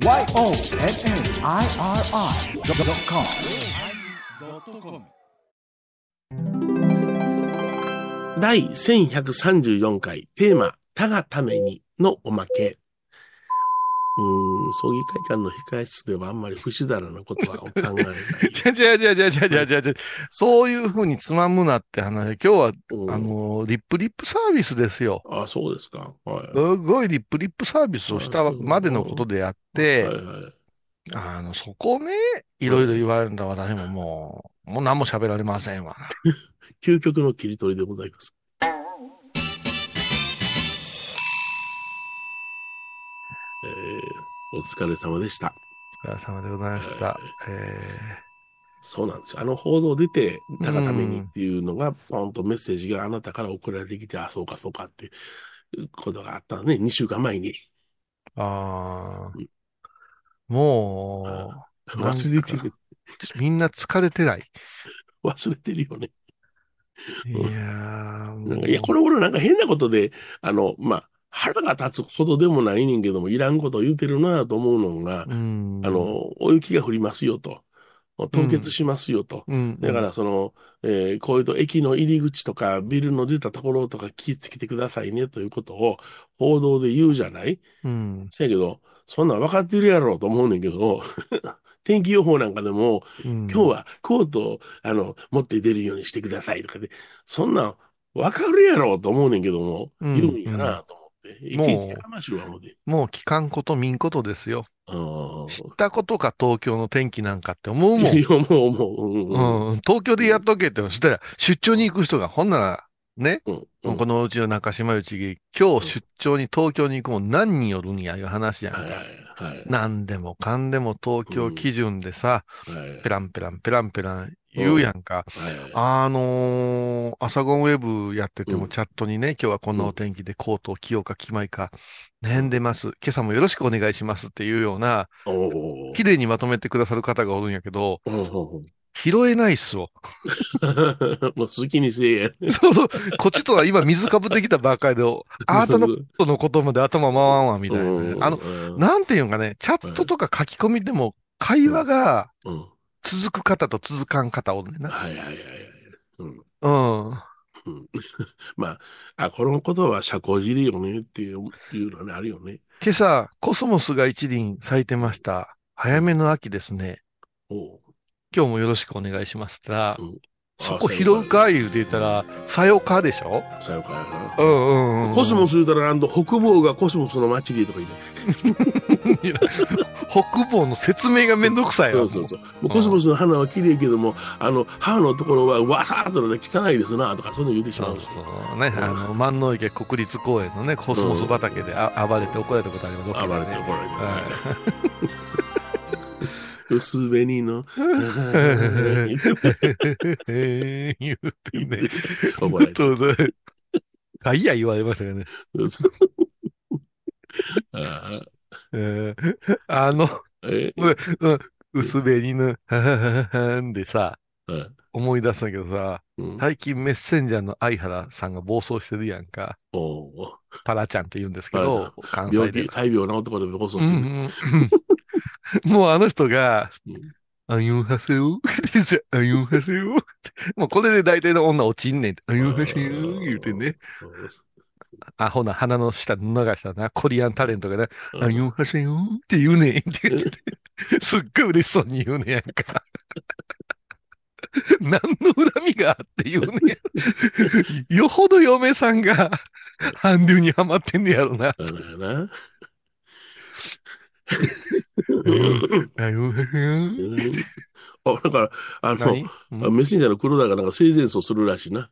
YONNIRI.com 第1134回テーマ、他がためにのおまけ。うーん、葬儀会館の控室ではあんまり不死だらなことは考えない。違う違う違う違う違う違う違う。そういうふうにつまむなって話。今日は、うんあの、リップリップサービスですよ。あ、そうですか。はい。すごいリップリップサービスをしたまでのことであって、はいはい。あの、そこね、いろいろ言われるんだ私ももう、もう何も喋られませんわ。究極の切り取りでございます。お疲れ様でした。お疲れ様でございました。えそうなんですよ。あの報道出て、たがためにっていうのが、ポンとメッセージがあなたから送られてきて、あ、そうかそうかっていうことがあったのね、2週間前に。ー、あうんーもう、忘れてる。みんな疲れてない。忘れてるよね。いやー、もうなんかいや、この頃なんか変なことで、あの、まあ、腹が立つほどでもないねんけども、いらんこと言うてるなと思うのが、うん、あの、お雪が降りますよと。凍結しますよと。うん、だから、その、えーこういうと駅の入り口とかビルの出たところとか気をつけてくださいねということを報道で言うじゃない？うん、せやけど、そんなん分かってるやろうと思うねんけど、天気予報なんかでも、うん、今日はコートを、あの、持って出るようにしてくださいとかで、そんなん分かるやろうと思うねんけども、うん。言うんやなと思いもうちいち話は思うて。もう聞かんこと見んことですよ。あ知ったことか東京の天気なんかって思うもん。いや、もう、もう、うんうんうん、東京でやっとけって、そしたら出張に行く人が、ほんなら、ね、うんうんこのうちの中島内議、今日出張に東京に行くもん何人おるんやいう話やんか。はいはいはい。何でもかんでも東京基準でさ、はいペランペランペランペラン言うやんか。はいあのー、朝ゴンウェブやっててうんもチャットにね、今日はこんなお天気でコートを着ようか着まいか、悩んでます。今朝もよろしくお願いしますっていうような。綺麗にまとめてくださる方がおるんやけど、うんうん拾えないっすよ。う んもう好きにせえや。そうそう、こっちとは今水かぶってきたばっかりで、あなたのことのことまで頭回らんわ、みたいなね。あの、のなんていうんかね、チャットとか書き込みでも会話がうん。続く方と続かん方おるねんな。はいはいはいはい。うん。うん。うん まあ、あ、このことは社交辞令よねっていういうのはね、あるよね。今朝、コスモスが一輪咲いてました。早めの秋ですね。おう今日もよろしくお願いしますたら、うんそこ拾うか言うて言ったら、さよかでしょ？さよかやな。うんうんうん。コスモス言うたら、あの、北房がコスモスの街でとか言って。北方の説明がめんどくさいわ。そうそうそう。もうコスモスの花は綺麗けども、あの、歯のところはわさーっと汚いですな、とか、そういうの言うてしまそううし。そうね、あの、万能池国立公園のね、コスモス畑であ暴れて怒られたことあります。暴れて怒られて。は薄紅の。え ー言うてね。怒られて。とねあ、いや言われましたけどね。あえーあの、薄紅の、はははははんでさ、うん思い出すんだけどさ、うん最近メッセンジャーの相原さんが暴走してるやんか。パラちゃんって言うんですけど、関西で。大病治ったことでこそうんうんもうあの人がうん、あゆんはせよあゆんはせよもうこれで大体の女落ちんねんって。あゆんはせよ言うてね。あ、ほな、鼻の下流したな、コリアンタレントがね、うんあゆんはせよって言うねん って言ってて、すっごい嬉しそうに言うねやんか。何の恨みがあって言うねや。よほど嫁さんが 韓流にハマってんねやろな。だな。あだから、あの、何？うん？メッセンジャーの黒田がなんか生前葬するらしいな。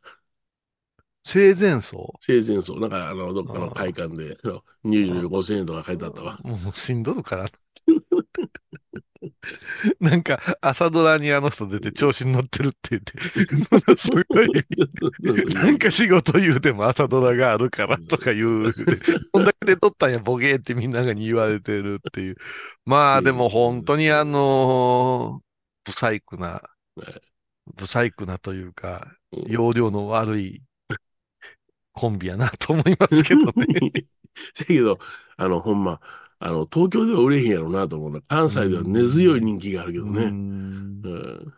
生前葬生前葬。なんか、あの、どっかの会館で、あの入場料5000円とか書いてあったわ。もうしんどるから。なんか、朝ドラにあの人出て調子に乗ってるって言って、すごい、なんか仕事言うても朝ドラがあるからとか言う。こんだけで撮ったんや、ボケーってみんながに言われてるっていう。まあでも本当にあのー、不細工なね、不細工なというか、うん容量の悪いコンビやなと思いますけどね。だけど、あの、ほんま、あの、東京では売れへんやろうなと思うのは、関西では根強い人気があるけどうね。んうん。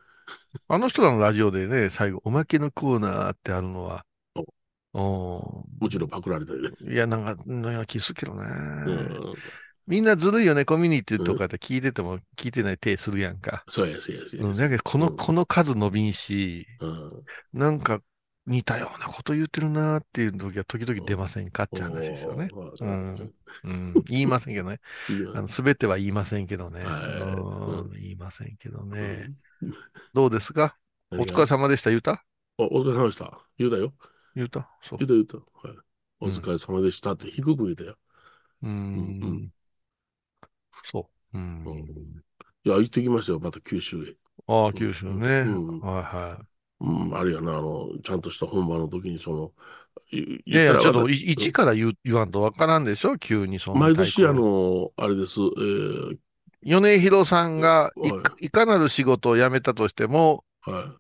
あの人らのラジオでね、最後、おまけのコーナーってあるのは、うもちろんパクられたりね。ん。いや、なんか、なんか気するけどね。うん。みんなずるいよね、コミュニティとかで聞いてても聞いてない手するやんか。そうや、そうや、そうや。うん、だけど、この、うんこの数伸びんし、うん。なんか似たようなこと言ってるなーっていう時は時々出ませんかって話ですよね。うんうん、言いませんけどね。すべては言いませんけどね。はいうん言いませんけどね。うんどうですか？お疲れ様でした。言うた？おお疲れ様でした。言うたよ。言うた？そう言う。た言うた。はい。お疲れ様でしたって低く言うたよ。うーうんん。そう。ううんん。いや、行ってきましたよ、また九州へ。ああ、九州ね。うんはいはうん、あれやな、あの、ちゃんとした本番の時に、その、いい。いやいや、ちょっと、い一一から言わんとわからんでしょ？急にそんな。毎年、あ、の、あれです、えー、米広さんがいはいか、いかなる仕事を辞めたとしても、は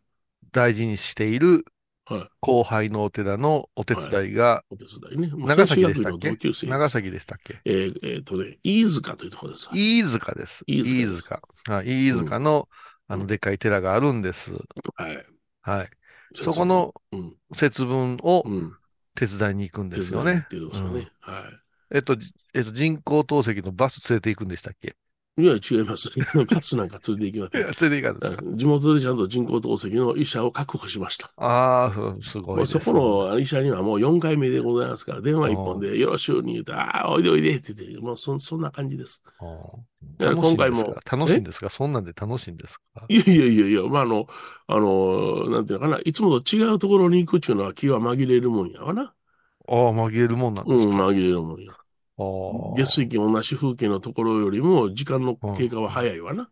大事にしているい、はい、後輩のお寺のお手伝いが、お手伝いね。長崎でしたっけ？長崎でしたっけ？えー、えーとね、飯塚というところです。飯塚です。飯塚飯塚。はい、飯塚の、あの、うんでっかい寺があるんです。はい。はい。そこのうん、節分をうん、手伝いに行くんですよね手伝いに行っ。てるんですよね。はえっと、じえっと、人工透析のバス連れて行くんでしたっけ？い。いや、違います。バスなんか連れて行きまいや、す。連れて行かんですか地元でちゃんと人工透析の医者を確保しました。ああ、そうすごいです。もうそこの医者にはもう4回目でございますから、電話一本でよろしゅうに言うと、ああ、おいでおいでって言って、もうそそんな感じです。だから楽しいんです今回もか楽しいんですか？そんなんで楽しいんですか？いやいやいやいや、まあ、あの、あの、なんていうのかな、いつもと違うところに行くっていうのは気は紛れるもんやわな。ああ、紛れるもんなんですうん、紛れるもんや。月水金同じ風景のところよりも時間の経過は早いわな。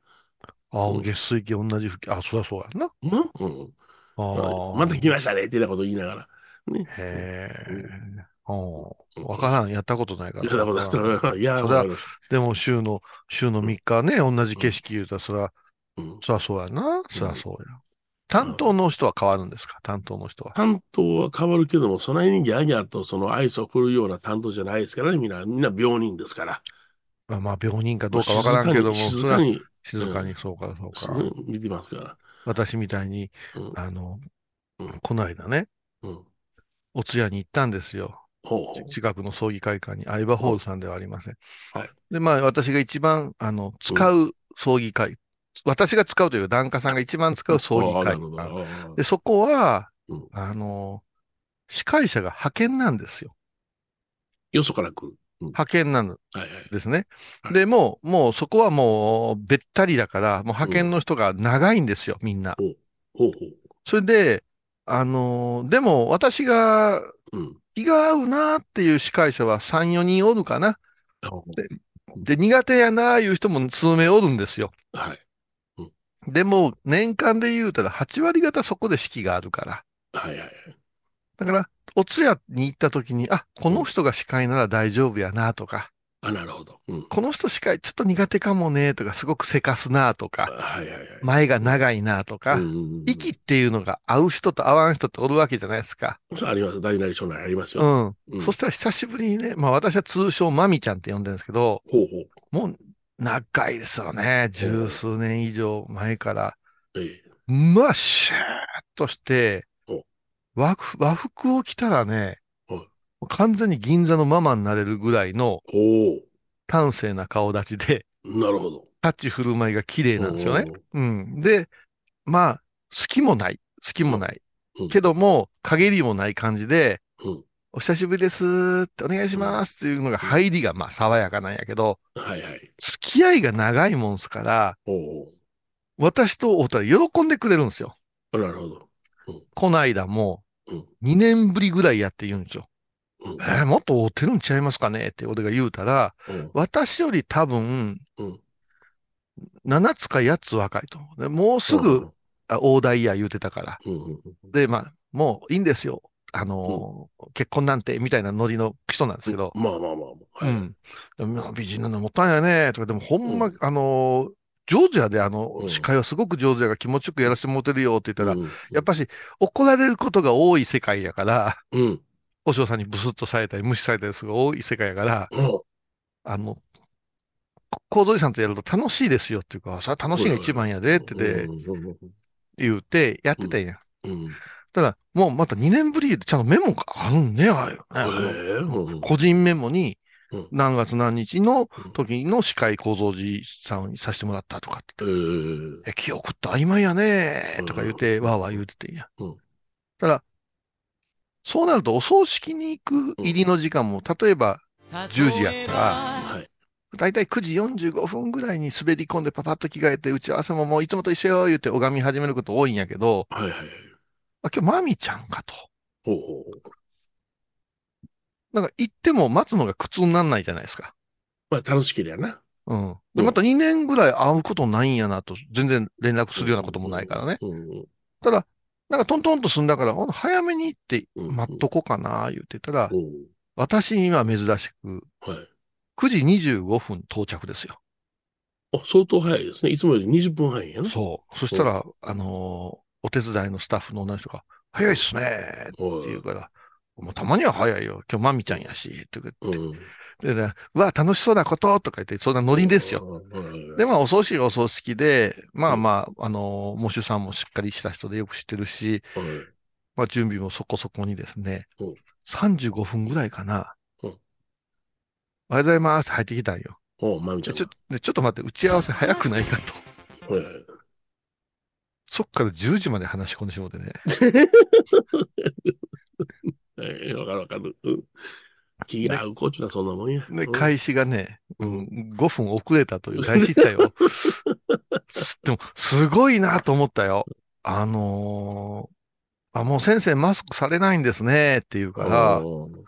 ああ、うん月水金同じ吹き、あ、そりゃそうやんな。な？うん。ああ。また来ましたねってなこと言いながら。ね。へえ。あうんあ。わからん。やったことないから。いや、だから、だからいや、でも、週の、週の3日ね、同じ景色言うたら、そら、たうんそらそうやな。そらそうや。担当の人は変わるんですか？担当の人は。担当は変わるけども、そないにギャーギャーとその愛想を振るような担当じゃないですからね、みんな、みんな病人ですから。まあ、まあ病人かどうかわからんけども、静かに、静かに、そうか、そうか。見てますから。私みたいに、うん。あのうん、この間ね、うん。お通夜に行ったんですよ。近くの葬儀会館に、相場ホールさんではありません。はいで、まあ、私が一番、あの、使う葬儀会、私が使うという檀家さんが一番使う葬儀会で、そこは、うんあの、司会者が派遣なんですよ。よそから来る。うん派遣なのはいはい。ですね。はいで、もう、もうそこはもう、べったりだから、もう派遣の人が長いんですよ、みんな。ほうほう。それで、あのーでも私がうん。気が合うなっていう司会者は3、4人おるかな。ほうで、苦手やないう人も数名おるんですよ。はい。でも、年間で言うたら8割方そこで式があるから。はいはいはい。だから、お通夜に行った時に、あ、この人が司会なら大丈夫やなとか、あ、なるほど。うん。この人司会ちょっと苦手かもねとか、すごくせかすなとか、はいはいはい。前が長いなとか、うんうんうん息っていうのが合う人と合わん人っておるわけじゃないですか。そうあります。大なり小なりありますうよ。ん。うんそしたら久しぶりにね、まあ私は通称マミちゃんって呼んでるんですけど、ほうほう。もう長いですよね。十数年以上前から。ええ。まあ、シューッとしてお、和服和服を着たらねはい、完全に銀座のママになれるぐらいのお端正な顔立ちで、おなるほど。立ち振る舞いが綺麗なんですよね。おうん。で、まあ、好きもない。好きもない。うんけども、陰りもない感じで、うんお久しぶりですってお願いしますっていうのが入りがまあ爽やかなんやけど、はいはい。付き合いが長いもんすから、私とお二人喜んでくれるんですよ。なるほど。こないだもうん。2年ぶりぐらいやって言うんですよ。うん。えーもっと会うてるんちゃいますかね？って俺が言うたら、うん。私より多分、うん。7つか8つ若いと思う。でもうすぐ、あ大台や言うてたから。うん。うん。うん。で、まあ、もういいんですよ。あのー結婚なんて、みたいなノリの人なんですけど。まあまあまあまあ。うはい。ん。でもまあ美人なのもったいないね。とか、でもほんま、うんあのージョージアであのう、ん司会はすごく上手やから気持ちよくやらせてもらってるよって言ったら、うんやっぱし怒られることが多い世界やから、うん。保証さんにブスッとされたり無視されたりするが多い世界やから、うん。あの、構造さんとやると楽しいですよっていうか、それは楽しいが一番やでってでうんうんうん言うてやってたんや。うん。ただ、もうまた2年ぶりでちゃんとメモがあるんね、ああいうへね。個人メモにうん何月何日のうん時の司会構造寺さんにさせてもらったとかってえ記憶って曖昧やねとか言うて、わーわー言うててんや。うんただ、そうなるとお葬式に行く入りの時間も、例えば10時やったら、はい。だいたい9時45分ぐらいに滑り込んでパパッと着替えて、打ち合わせももういつもと一緒よ言うて拝み始めること多いんやけど、はいはい。あ、今日マミちゃんかと。ほうほう。なんか行っても待つのが苦痛にならないじゃないですか。まあ楽しけりゃな。うん。で、うんまた2年ぐらい会うことないんやなと、全然連絡するようなこともないからね。うんうんただ、なんかトントンと済んだから、早めに行ってうん待っとこうかな、言ってたら、うん。私には珍しく、はい。9時25分到着ですよ。あ、相当早いですね。いつもより20分早いんやな。そう。そしたら、あのーお手伝いのスタッフの女の人が、早いっすねってはい言うから、もうたまには早いよ。今日マミちゃんやし、とか言って。うん。でねうわ、楽しそうなこととか言って、そんなノリですよ。よで、まあ、お葬式はお葬式で、まあまあ、あのー、喪主さんもしっかりした人でよく知ってるし、はい。まあ、準備もそこそこにですねうん、35分ぐらいかな。うんおはようございます。入ってきたんよ。おまみちゃんでちょでちょっと待って、打ち合わせ早くないかと。そっから10時まで話し込んでしまってね。ええ、わかるわかる。うん気が合うコーチはそんなもんや。で、うん開始がね、ううんん、5分遅れたという大失態を。す でも、すごいなと思ったよ。あのーあ、もう先生マスクされないんですねって言うから、うん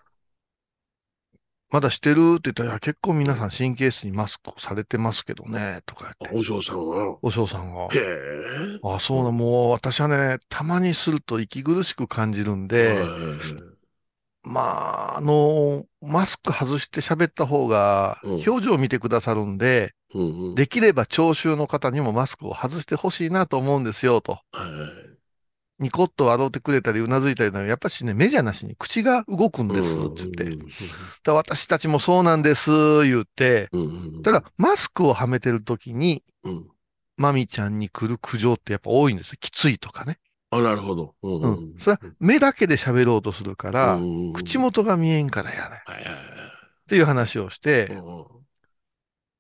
まだしてるって言ったら、結構皆さん神経質にマスクされてますけどね、とか言って、お嬢さんは。お嬢さんが。へえ。あ、そうな、もう私はね、たまにすると息苦しく感じるんで、まあ、あの、マスク外して喋った方が、うん表情を見てくださるんで、うんうん。できれば聴衆の方にもマスクを外してほしいなと思うんですよ、と。はいはいニコッと笑ってくれたり、うなずいたりなやっぱしね、目じゃなしに口が動くんです、って言って。うんだ私たちもそうなんです、言って。うんうん。ただ、マスクをはめてる時に、うん。マミちゃんに来る苦情ってやっぱ多いんですよ。きついとかね。あ、なるほど。うんううんん。それは目だけで喋ろうとするから、うん口元が見えんからやね。はいはいはいっていう話をして、うんうん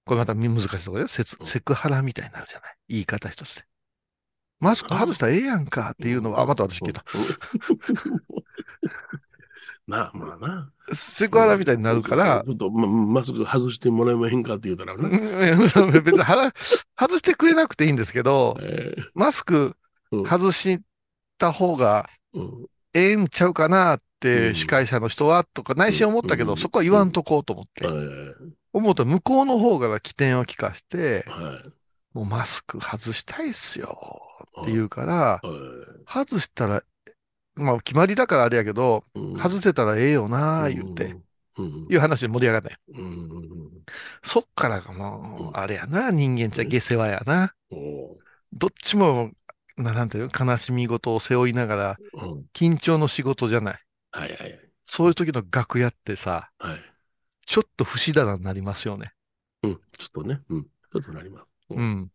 これまた難しいところだよ。セクハラみたいになるじゃない。言い方一つで。マスク外したらええやんかっていうのは、あ、また私聞いた。。うんなあ、まあな。セクハラみたいになるからち、ょっと、ま、マスク外してもらえまへんかって言うたらうな。ん別に腹外してくれなくていいんですけど、えーマスクうん外した方がうんええんちゃうかなっうて、ん司会者の人は、とか内心思ったけど、うんそこは言わんとこうと思ってえ。ー思うと向こうの方が起点を聞かして、はいもうマスク外したいっすよって言うから、え外したら、まあ決まりだからあれやけど、ーうん外せたらええよなあ言って、。うんいう話で盛り上がったよ。うんうんそっからがもう、うんあれやな、人間ちゃ下世話やな。おどっちも、ななんていうの悲しみ事を背負いながら、緊張の仕事じゃない。はいはいはい。そういう時の楽屋ってさ、はい。ちょっと不死だらになりますよね。うん。ちょっとね。うん。ちょっとなります。ううん。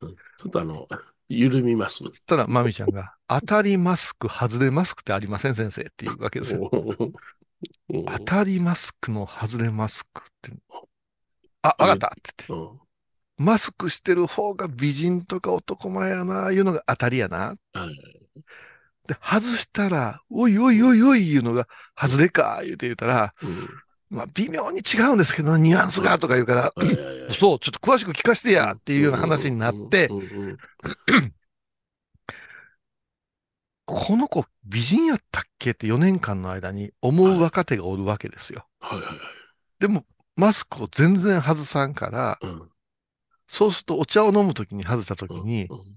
うんちょっとあの、緩みます。ただ、まみちゃんが、当たりマスク、外れマスクってありません、先生っていうわけですよ。うん当たりマスクの外れマスクって。あ、わかったって言って。うんマスクしてる方が美人とか男前やな、いうのが当たりやな。はいで、外したら、おいおいおいおいいうのが、外れか、言うて言うたら、うんまあ、微妙に違うんですけど、ニュアンスが、とか言うから、はいはいはい。そう、ちょっと詳しく聞かせてや、っていうような話になってう、んうんうんこの子美人やったっけって4年間の間に思う若手がおるわけですよ。はいはいはい。でも、マスクを全然外さんから、うん。そうするとお茶を飲むときに外したときに、うん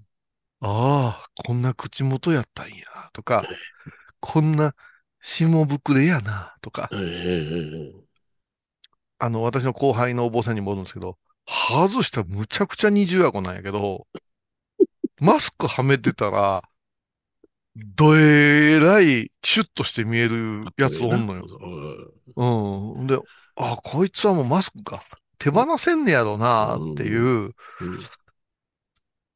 ああ、こんな口元やったんや、とかええ、こんな下膨れやな、とか、あの、私の後輩のお坊さんにもおるんですけど、外したらむちゃくちゃ二重顎なんやけど、マスクはめてたら、どえらいシュッとして見えるやつおんのよ。よ。うん。で、あ、こいつはもうマスクが手放せんねやろなっていう、うん。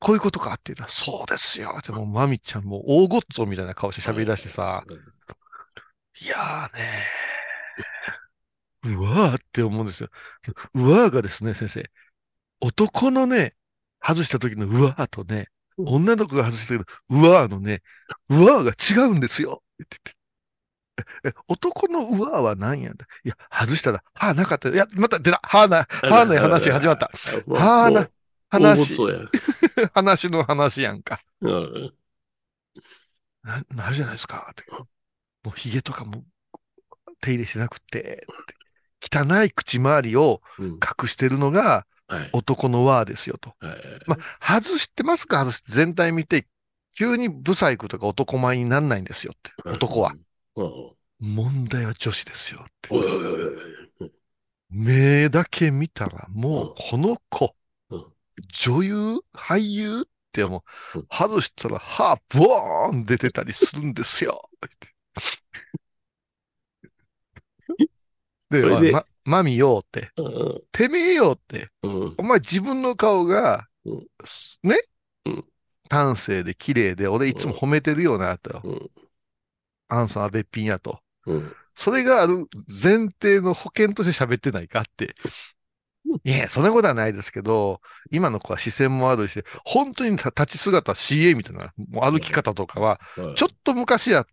こういうことかって言ったら、そうですよ。でも、まみちゃんもう大ごっつおみたいな顔して喋り出してさ、いやーねー、うわーって思うんですよ。うわーがですね、先生、男のね、外した時のうわーとね、うん女の子が外した時のうわーのね、うわーが違うんですよ。男のうわーは何やんだいや、外したら、歯なかった。いや、また出た。歯な、歯の話始まった。歯な、話。話の話やんか。うん。な、なるじゃないですか。ってもう髭とかも手入れしてなくて、って汚い口周りをうん。隠してるのがはい。男の輪ですよと。はい。まあ、外してますか？外して全体見て、急にブサイクとか男前になんないんですよって。男は。うん。問題は女子ですよって。目だけ見たらもうこの子うん、女優俳優ってもううん外したら歯ボーン出てたりするんですよ。で、それでま、マミよって、うん。てめえよって、うん。お前自分の顔がうん、ね？うん端正で綺麗で、俺いつも褒めてるよな、と。うん。アンさんはべっぴんやと。うん。それがある前提の保険として喋ってないかって。いや、そんなことはないですけど、今の子は視線もあるし、本当に立ち姿 CA みたいな、もう歩き方とかは、ちょっと昔やって、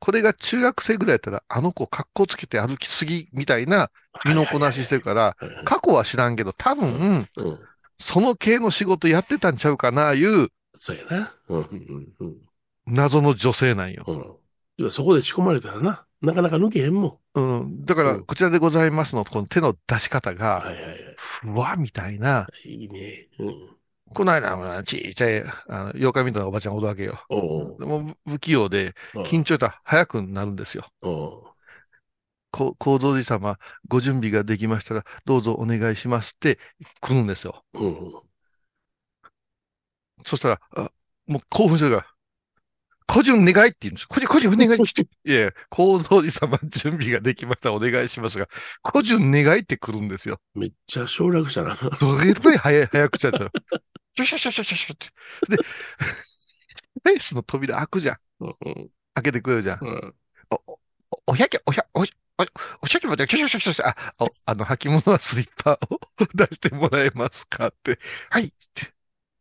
これが中学生ぐらいやったら、あの子格好つけて歩きすぎみたいな身のこなししてるから、ら過去は知らんけど、多分、うん。その系の仕事やってたんちゃうかな、いうそうやな。うん。うん。うん。謎の女性なんよ。うん。そこで仕込まれたらな、なかなか抜けへんもうん。だから、うんこちらでございますの、この手の出し方ん。が、はいはいはい。ふわみたいな、いいね。うん。この間、ちっちゃい、あの、妖怪みたいなおばちゃんおるわけよ。でも不器用で。緊張したら早くなるんですよ。おうこ構造寺様、ご準備ができましたら、どうぞお願いしますって来るんですよ。うん。そしたら、あもう興奮してるから、個人願いって言うんですよ。個人、個人お願いして。いや構造寺様、準備ができましたらお願いしますが、個人願いって来るんですよ。めっちゃ省略したな。どれぐらい早い、早口だったの？シュシュシュシュシュシュって。で、フェイスの扉開くじゃん。うん。開けてくれるじゃん。うん。お、お、おひゃけ、おひゃ、おひ、お、おしゃけまで、シュシュシュシュシュあ、お、あの、履物はスリッパを出してもらえますかって。はい。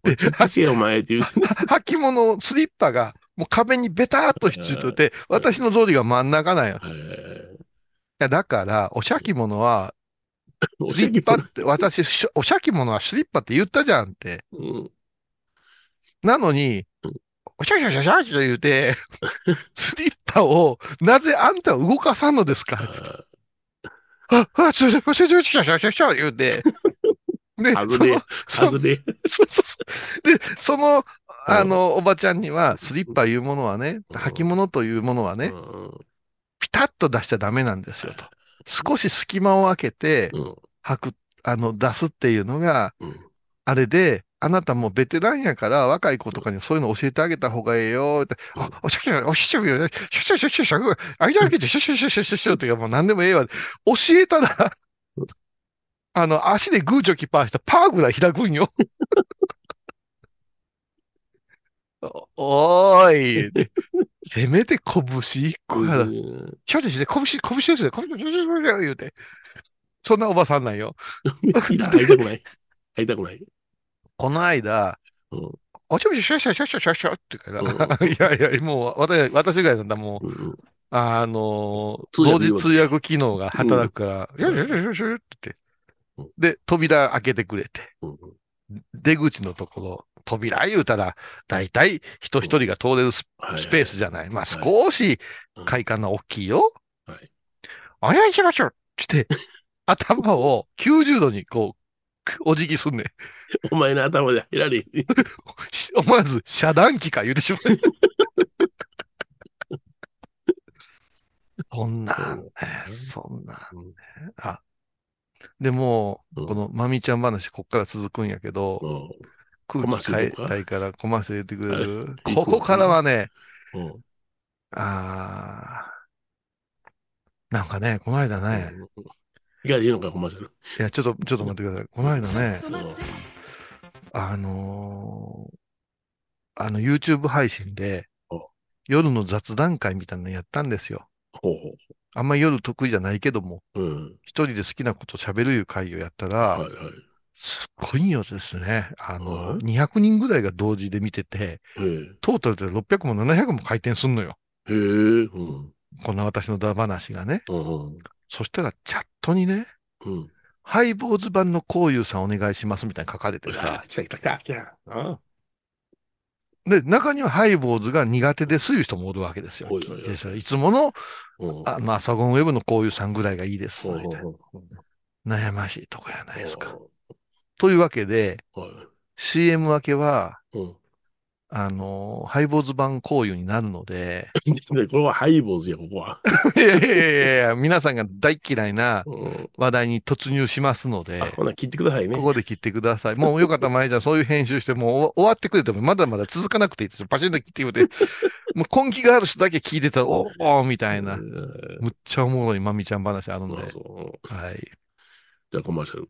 で、落ちお前って言う。は履物、スリッパが、もう壁にベターっとひっついてて、私の通りが真ん中なんよ。いはいや、だから、おしゃき物は、お スリッパって、私、しおしゃき物はスリッパって言ったじゃんって。うん。なのにうん、おしゃきゃしゃしゃきゃ言うて、スリッパを、なぜあんたは動かさんのですかああ、あ、すいません、おしゃきゃしゃしゃしゃしゃ言うて。で、その、そ。で、その、あの、おばちゃんには、スリッパいうものはね、うん履物というものはね、ピタッと出しちゃダメなんですよと。少し隙間を空けてうん。履く、あの、出すっていうのが、うん。あれで、あなたもうベテランやから、若い子とかにそういうの教えてあげた方がええよって、うんあ、おしゃきゃ、おしゃきゃ、シュシュシュシュシュ、間開けてシュシュシュシュシュシュって、もう何でもええわ。教えたら、あの、足でグーチョキパーしたらパーぐらい開くんよ。おおーい。せめて拳一個やら。うんちょっとして、拳、拳ですよ、拳、言うて。そんなおばさんなんよ。いや、会いたくない。会いたくない。この間、うんおちょびしょしょしょしょしょしょってから、うんいやいや、もう、私、私ぐらいなんだ、もう、うんあのー、同時通訳機能が働くから、うんよしよしよしよしってうん言って。で、扉開けてくれて、うん出口のところ、扉言うたら、だいたい人一人が通れるスペースじゃない。まあ、はい少しうん快感が大きいよ。はい。お願いしましょうって、頭を90度にこう、お辞儀すんねん。お前の頭で入られ 思わず遮断機か言うてしまう。そんなんね、そんなんね。あ、でも、うんこのまみちゃん話、こっから続くんやけど、うん空気変えたいから、コマーシャル入れてくれる？はいここからはね、うんあーなんかね、この間ね、いや、いいのか、コマーシャル。いや、ちょっと、ちょっと待ってください。この間ね、うんあのーあの、YouTube 配信でお、夜の雑談会みたいなのやったんですよ。ほうあんまり夜得意じゃないけども、ほう。うん。一人で好きなこと喋るいう会をやったら、はいはい。すごいよですね。あの、はい200人ぐらいが同時で見てて。トータルで600も700も回転すんのよ。へえ。うん。こんな私のダ話がね。うん。そしたらチャットにね、うん。ハイボーズ版のこういうさんお願いしますみたいに書かれてさあ、、来た来た来た来た。あで、中にはハイボーズが苦手ですいう人もおるわけですよ。おいおいおいつもの、うん。あの、朝ゴンウェブのこういうさんぐらいがいいです。うんみたいなうん悩ましいとこやないですか。うというわけで、んはい。CM 明けは、うん。あの、ハイボーズ版こういうになるので、で、これはハイボーズや、ここは。いやいやいやいや、皆さんが大嫌いなうん。話題に突入しますのであ、、ほな、切ってくださいね。ここで切ってください。もうよかったら、まいちゃん、そういう編集して、もう終わってくれても、まだまだ続かなくていいですよ。パチンと切ってくれて、もう根気がある人だけ聞いてたら、おおみたいなう、んむっちゃおもろいまみちゃん話あるんあで、はい。じゃあ、コマーシャル。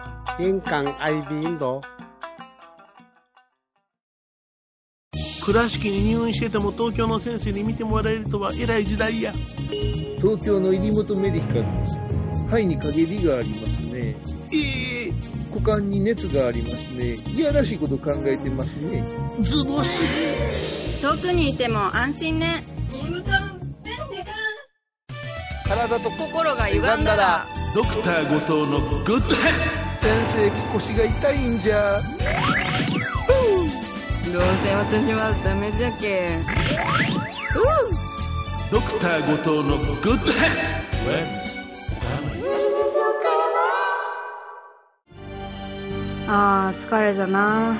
玄関アイビーインド。倉敷に入院してても東京の先生に見てもらえるとは偉い時代や。東京の入本メディカルです肺に陰りがありますね。ええ股間に熱がありますね。いやらしいこと考えてますね。ズボス。遠くにいても安心ね。体と心が歪んだら。ドクター後藤のグッドヘッ先生腰が痛いんじゃ。どうせ私はダメじゃけドドクター後藤のグッドヘッあー疲れじゃな。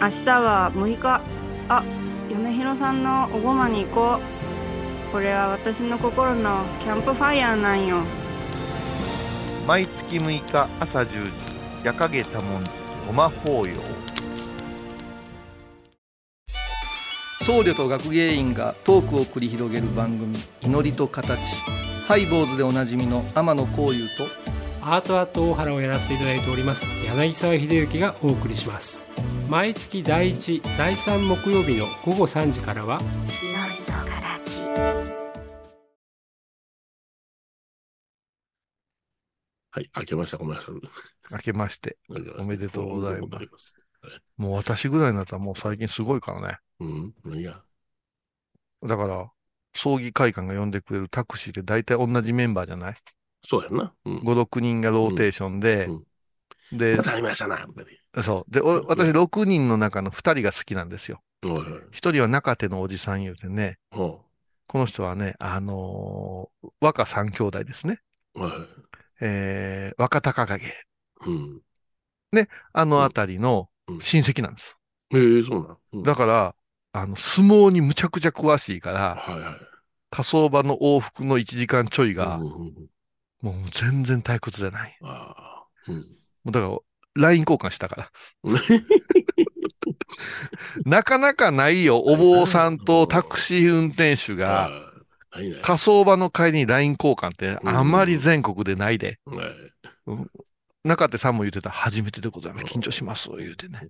明日は6日。あ米広さんのおごまに行こう。これは私の心のキャンプファイヤーなんよ毎月6日朝10時、夜影多文字、ごま法要。僧侶と学芸員がトークを繰り広げる番組「祈りと形」ハイボーズでおなじみの天野幸雄とアートアート大原をやらせていただいております柳沢秀幸がお送りします毎月第1第3木曜日の午後3時からははい、開けました、ごめんなさい。明けまして。おめでとうございますおめでとうございます。もう私ぐらいになったらもう最近すごいからね。うん、何がだから、葬儀会館が呼んでくれるタクシーって大体同じメンバーじゃない？そうやんな。うん。?5、6人がローテーションで、でま、た会いましたな。そう。で、お私6人の中の2人が好きなんですよ。はいはい。1人は中手のおじさん言うてね、ほこの人はね、あのー若三兄弟ですね。う。はい。えー、若隆景。うん。あのあたりのうん親戚なんです。ええそうなん。うんだから、あの、相撲にむちゃくちゃ詳しいから、はいはい。火葬場の往復の1時間ちょいがうん、うんうんもう全然退屈じゃない。ああ。うん。もうだから、LINE 交換したから。なかなかないよ、お坊さんとタクシー運転手が、ああ、ないね。火葬場の帰りに LINE 交換ってうんあまり全国でないで。はい。中手さんも言ってた、初めてでございます。緊張します、言うてね。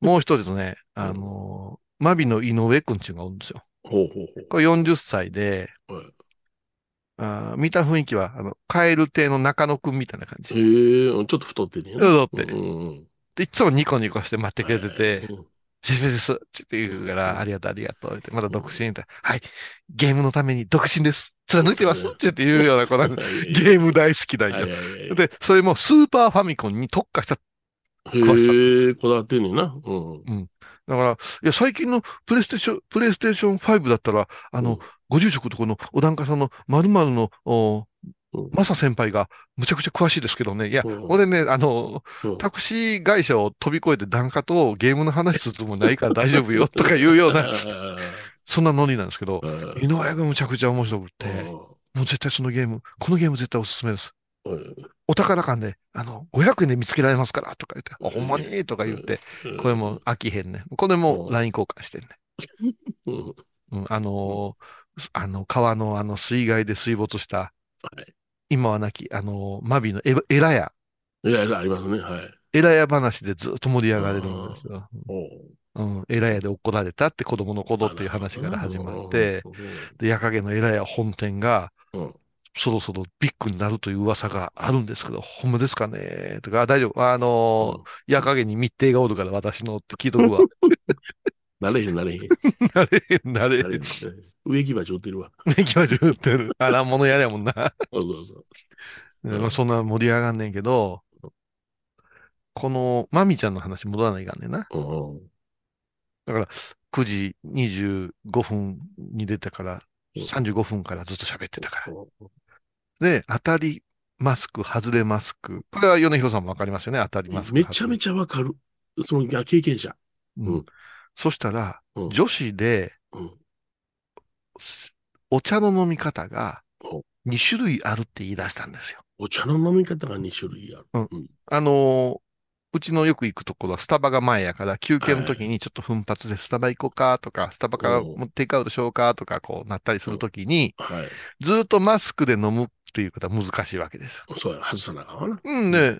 もう一人とね、あのー、マビの井上くんちゅうのがおるんですよ。ほうほうほう。これ40歳で、はいあー見た雰囲気は、あの、カエル亭の中野くんみたいな感じ。ええちょっと太ってね。太ってうんうん。で、いつもニコニコして待ってくれてて、うんシェフですって言うから、ありがとう、ありがとうって。まだ独身って。はい。ゲームのために独身です。貫いてますって言うような子なんで、ゲーム大好きだよ。で、それもスーパーファミコンに特化した。へえ、こだわってんねんな。うん。だから、いや、最近のプレイステーション、プレイステーション5だったら、あの、ご住職とこのお檀家さんの〇〇の、おうんマサ先輩がむちゃくちゃ詳しいですけどね。いや、うん。俺ね、あの、うん。タクシー会社を飛び越えて檀家とゲームの話すつもりないから大丈夫よとかいうような、そんなノリなんですけど、井上がむちゃくちゃ面白くって、もう絶対そのゲーム、このゲーム絶対おすすめです。お宝館で、あの、500円で見つけられますからとか言って、あ、ほんまにとか言って、これも飽きへんね。これも LINE 交換してんね。うん。うん、あのーあの、川のあの水害で水没した、はい今はなき、あのーマビのエエラヤ、いやいや、ありますね。はい。エラヤ話でずっと盛り上がれるんですよ。おううん、エラヤで怒られたって子供の頃っていう話から始まって、で、矢影のエラヤ本店が、うんそろそろビッグになるという噂があるんですけど、ほんまですかね？とか、あ大丈夫。あのー、矢影に密偵がおるから私のって聞いとくわ。なれへん、なれへん。なれへん、なれへん。植木鉢売ってるわ。ね、気持ち売ってる。あら、物やりやもんな。そうそうそう。うんまあ、そんな盛り上がんねんけど、この、まみちゃんの話戻らないかんねんな。うんだから、9時25分に出てから、35分からずっと喋ってたから。で、当たりマスク、外れマスク。これは米広さんもわかりますよね、当たりマスク。めちゃめちゃわかる。その、経験者。うん。そしたら、うん女子で、うんお茶の飲み方が2種類あるって言い出したんですよ。お茶の飲み方が2種類ある。うんあのーうちのよく行くところはスタバが前やから、休憩の時にちょっと奮発でスタバ行こうかとか、スタバからもテイクアウトしようかとか、こうなったりするときに、はい。ずーっとマスクで飲むっていうことは難しいわけですよ。そうや、外さなあかんわな。うんね。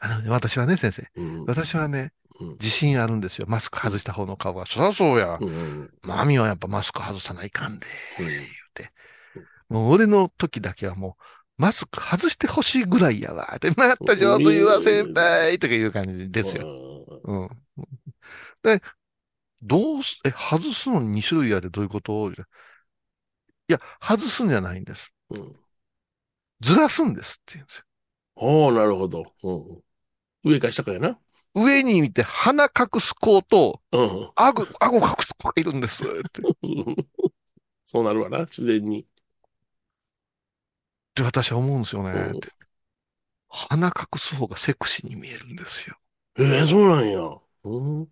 あのね私はね、先生。うん私はねうん、自信あるんですよ。マスク外した方の顔が。そりゃそうや。うんマミはやっぱマスク外さないかんで、言うて。もう俺の時だけはもう、マスク外してほしいぐらいやわ。って、また上手言うわ、先輩とかいう感じですよ。うん。で、どうす、え、外すのに2種類やでどういうこと？いや、外すんじゃないんです。うんずらすんですって言うんですよ。おおなるほど。うん上か下かやな。上に見て鼻隠す子と、うん。顎、顎隠す子がいるんですって。そうなるわな、自然に。って私は思うんですよね。って鼻隠す方がセクシーに見えるんですよ。ええそうなんや。うん。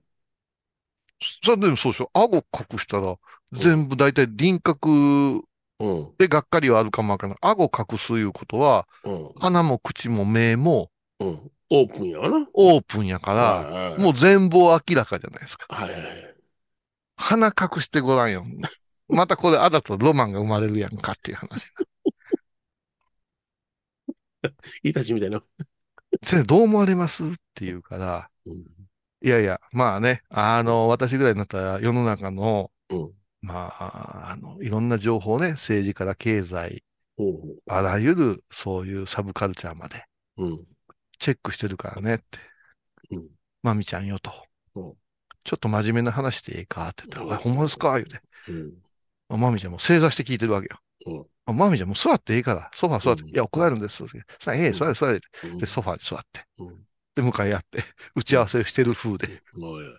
それでもそうでしょ。顎隠したら、全部大体輪郭うん。でがっかりはあるかもわからない。顎隠すいうことは、うん。鼻も口も目もうん。オープンやわな。オープンやから、もう全貌明らかじゃないですか。はいはいはい。鼻隠してごらんよ。またこれあだとロマンが生まれるやんかっていう話。い いたちみたいな。先生どう思われます？って言うから、いやいや、まあね、あの、私ぐらいになったら世の中の、うんまあ、あの、いろんな情報ね、政治から経済、うんあらゆるそういうサブカルチャーまで、うん。チェックしてるからねって。うんまみちゃんよと。うんちょっと真面目な話していいかって言ったら、あほんまですか？言うて。うん。あまみちゃんも正座して聞いてるわけよ。うんあまみちゃんもう座っていいから、ソファー座って、いや、怒られるんです。さあ、ええ、座れ、座れ。で、ソファーに座って。で、向かい合って、打ち合わせしてる風で、おいおい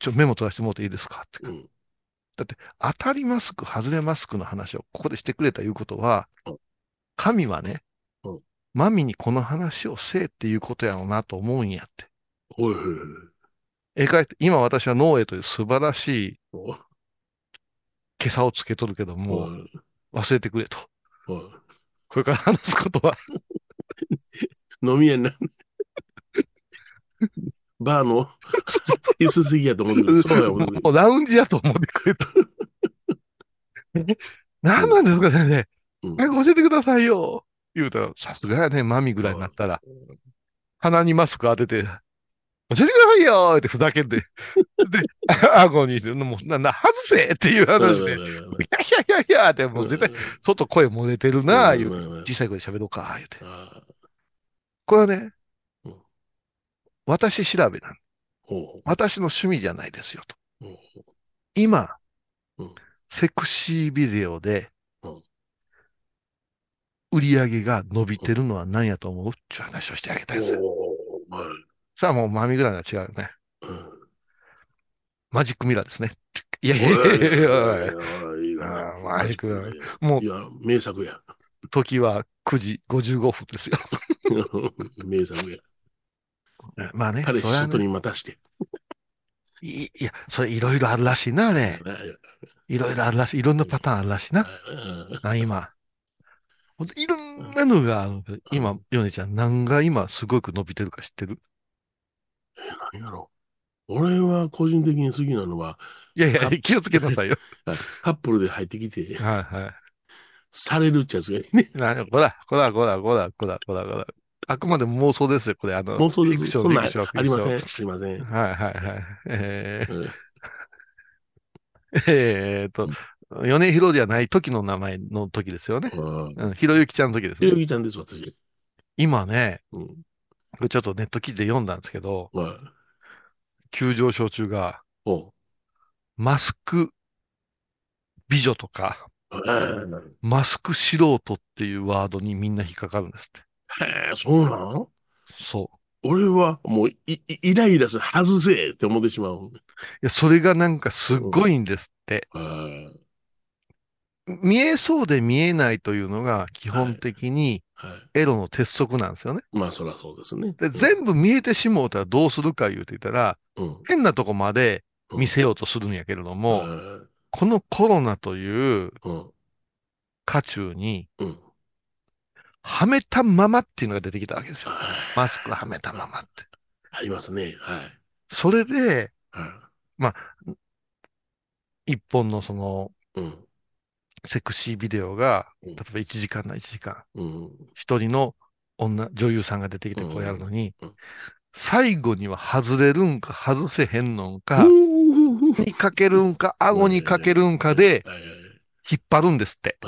ちょ、メモ取らせてもらっていいですか？って。うんだって、当たりマスク、外れマスクの話をここでしてくれたいうことはうん、神はねうん、マミにこの話をせえっていうことやろうなと思うんやって。おいおい絵描いて、今私はノーエという素晴らしいおい今朝をつけとるけども、おい忘れてくれと。おいこれから話すことは、飲み屋な。バーの椅子すぎやと思ってる。そうやラウンジやと思ってくれと。何なんですか、先生。早く教えてくださいよ。言うたら、さすがやね、マミぐらいになったら、鼻にマスク当てて、教えてくださいよってふざけて、で、顎に、もう、な、な、外せっていう話で、いやいやいやいやって、もう絶対、外声漏れてるな、言う。小さい声で喋ろうか、言うて。これはね、私調べなん。私の趣味じゃないですよ、と。今、セクシービデオで、売り上げが伸びてるのは何やと思う？っていう話をしてあげたいですよ。さあもうマミぐらいが違うよね。マジックミラーですね。いやいやいやいやいやいいなマジックミラー。もういや、名作や。時は9時55分ですよ。名作や。まあね、彼氏外に待たして。いいや、それいろいろあるらしいな、あれ。いろいろあるらしい。いろんなパターンあるらしいな。あ、今。いろんなのがあるけど、今、ヨネちゃん、何が今すごく伸びてるか知ってる？何やろ俺は個人的に好きなのは、いやいや気をつけなさいよ。カップルで入ってきて、はいはい。されるってやつがいいね。なこら、こら、こら、こら、こら、こら、こら。あくまでも妄想ですよ、これ。あの、妄想です。そんなありません。ありません。はいはいはい。えーうん えーっと、米広ではない時の名前の時ですよね。うんうん、ひろゆきちゃんの時ですね。ひろゆきちゃんです、私。今ね、うん。これちょっとネット記事で読んだんですけど、はい。急上昇中が、おうマスク美女とか、えーマスク素人っていうワードにみんな引っかかるんですって。へえ、そうなの？そう。俺はもうい、いイライラする、外せって思ってしまう。いや、それがなんかすっごいんですって。はい。見えそうで見えないというのが基本的にはい。エロの鉄則なんですよね。まあ、そりゃそうですね。で、全部見えてしもうたらどうするか言うて言ったら、うん。変なとこまでうん見せようとするんやけれども、はいこのコロナといううん。渦中に、うん。はめたままっていうのが出てきたわけですよ。はいマスクはめたままって。ありますね。はい。それで、は一本のその、い。うん。セクシービデオが、うん。例えば1時間な1時間、うん。一人の女、女優さんが出てきてこうやるのにうん。うん、最後には外れるんか外せへんのんか、うん。にかけるんか、顎にかけるんかで引っ張るんですって。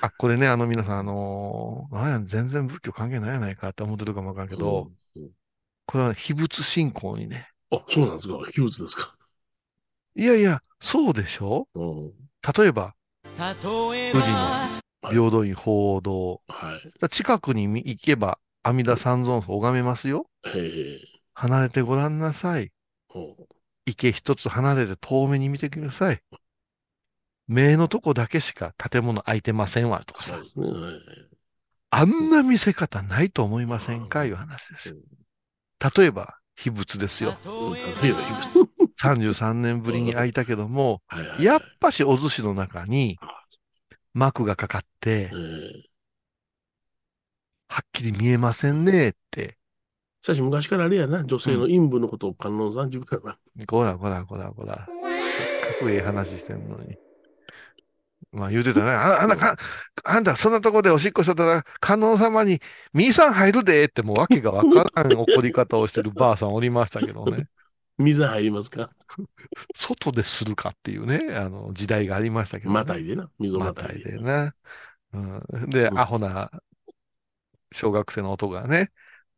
あ、これね、あの皆さん、あのーなんや全然仏教関係ないやないかって思ってるかもわからんけど、うん。うん。これは秘仏信仰にね、あ、そうなんですか。秘仏ですか。いやいや、そうでしょ？うん。例えば、宇治の平等院鳳凰堂。はい。近くに行けば阿弥陀三尊を拝めますよ。離れてごらんなさい。池一つ離れて遠目に見てください。目のとこだけしか建物空いてませんわ、とかさね。あんな見せ方ないと思いませんか？いう話ですよ。例えば、秘仏ですよ。うん例えば秘仏。33年ぶりに開いたけども、はいはいはいやっぱしお寿司の中に幕がかかってえ、えはっきり見えませんねって。しかし昔からあれやな、女性の陰部のことを観音さんって言うからな。こらこらこらこら。かっこいい話してんのに。まあ言うてたね。あ、あんたか、あんたそんなとこでおしっこしとったら、観音様に、ミーさん入るでってもう訳がわからん怒り方をしてるばあさんおりましたけどね。水入りますか？外でするかっていうね、あの、時代がありましたけど、ね。またいでな。水をまたいで。な。うん、で、うんアホな小学生の男がね、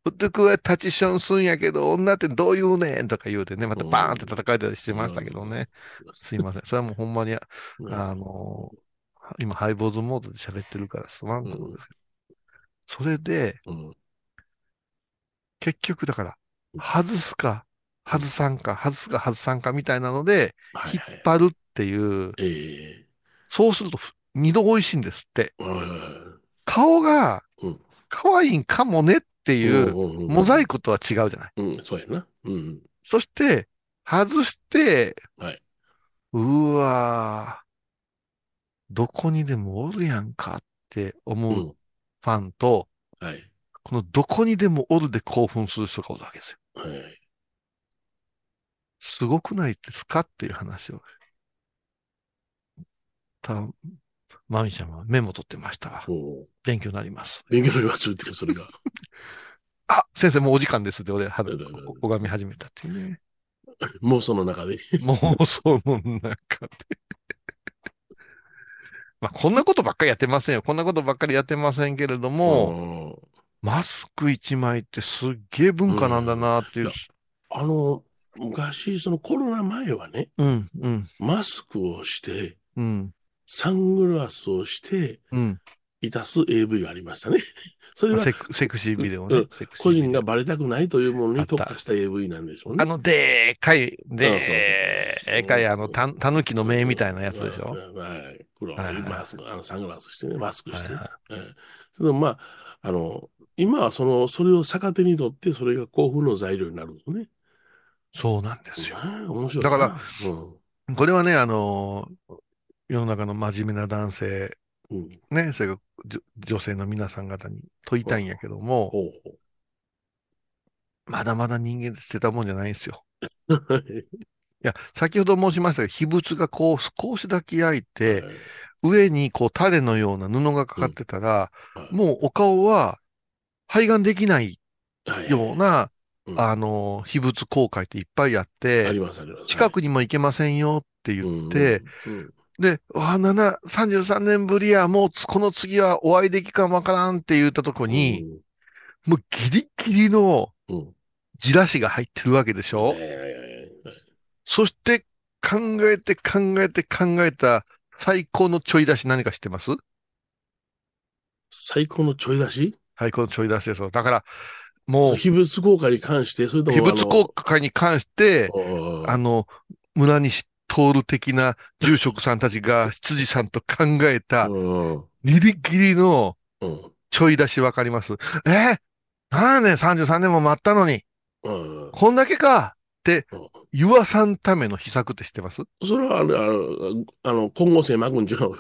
男は立ちションすんやけど、女ってどう言うねんとか言うてね、またバーンって叩かれたりしてましたけどね。すいません。それはもうほんまに、うんあの、今、ハイボーズモードで喋ってるからすまんことですけど。それで、うん結局だから、外すか、外さんか、外すか、外さんかみたいなので、引っはいはい。張るっていう、ええそうするとふ二度美味しいんですって。はいはいはい顔がうん可愛いんかもねっていう、うんうんうんモザイクとは違うじゃない。うん、そうやな。うん。そして、外して、はい。うわーどこにでもおるやんかってう。思うんファンと、はい。ここのどこにでもおるで興奮する人がおるわけですよ。はい。すごくないですか？っていう話を。た、マミちゃんはメモ取ってました勉強になります。勉強になりますっていうか、それが。あ、先生もうお時間ですって俺、拝み始めたっていうね。妄想の中で。妄想の中で。まあ、こんなことばっかりやってませんよ。こんなことばっかりやってませんけれども、マスク一枚ってすっげえ文化なんだなっていう。あの、昔、そのコロナ前はね、うん、うん、マスクをして、うん、サングラスをして、うん。いたす AV がありましたね。それはセクシービデオね個人がバレたくないというものに特化した AV なんでしょうね。あの、でーかい、でーかい、あの、た、たぬきの目みたいなやつでしょ？はい。黒マスク、あの、サングラスしてね、マスクしてね。はいええそれでもまあ、あの、今はその、それを逆手にとって、それが興奮の材料になるんですね。そうなんですよ。ね面白いだな。からうん、これはね、あのー世の中の真面目な男性、うん。ね、それからじょ女性の皆さん方に問いたいんやけども、ほうほまだまだ人間って捨てたもんじゃないんですよ。う。いや、先ほど申しましたが、秘仏がこう少しだけ焼いて、はい上にこうタレのような布がかかってたら、はいもうお顔は肺がんできないような、うん。あの、秘仏公開っていっぱいあっあてり、ます、あります。近くにも行けませんよって言って、うん、うん。で、わあ、7、33年ぶりや、もうつこの次はお会いできかもわからんって言ったとこに、もうギリギリのうん、うん。じらしが入ってるわけでしょ、はいはいはいはいそして考えて考えて考えた最高のちょい出し何か知ってます？最高のちょい出し？最高のちょい出しですよ。だから、もう、秘仏効果に関して、それとも。秘仏公開に関して、ああの、村西徹的な住職さんたちが羊さんと考えたうん。ギリギリのうん。ちょい出しわかります。え？ー、なんやねん、33年も待ったのに、うん。こんだけか？ってうん。言わさんための秘策って知ってます？それはあれ、あの、あの、今後性巻くんちゃう。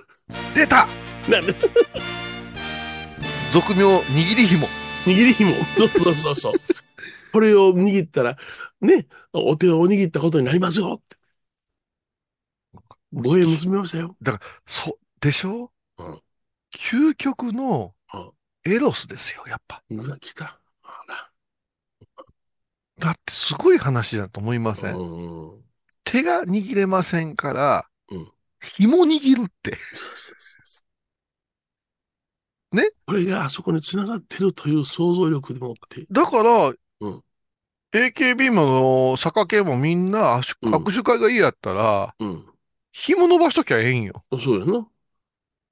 出た！なんで、俗名、握り紐。握り紐。そうそうそうそう。これを握ったら、ね、お手を握ったことになりますよって。ご縁結びましたよ。そう、でしょ？うん究極のうんエロスですよ、やっぱ。うわ、来た。あら。だってすごい話だと思いません？うん。手が握れませんから、うん紐握るって。そうそうねこれがあそこに繋がってるという想像力でもって。だから、うん AKB も坂系もみんな握手うん握手会がいいやったら、うん。紐伸ばしときゃええんよ。そうやな。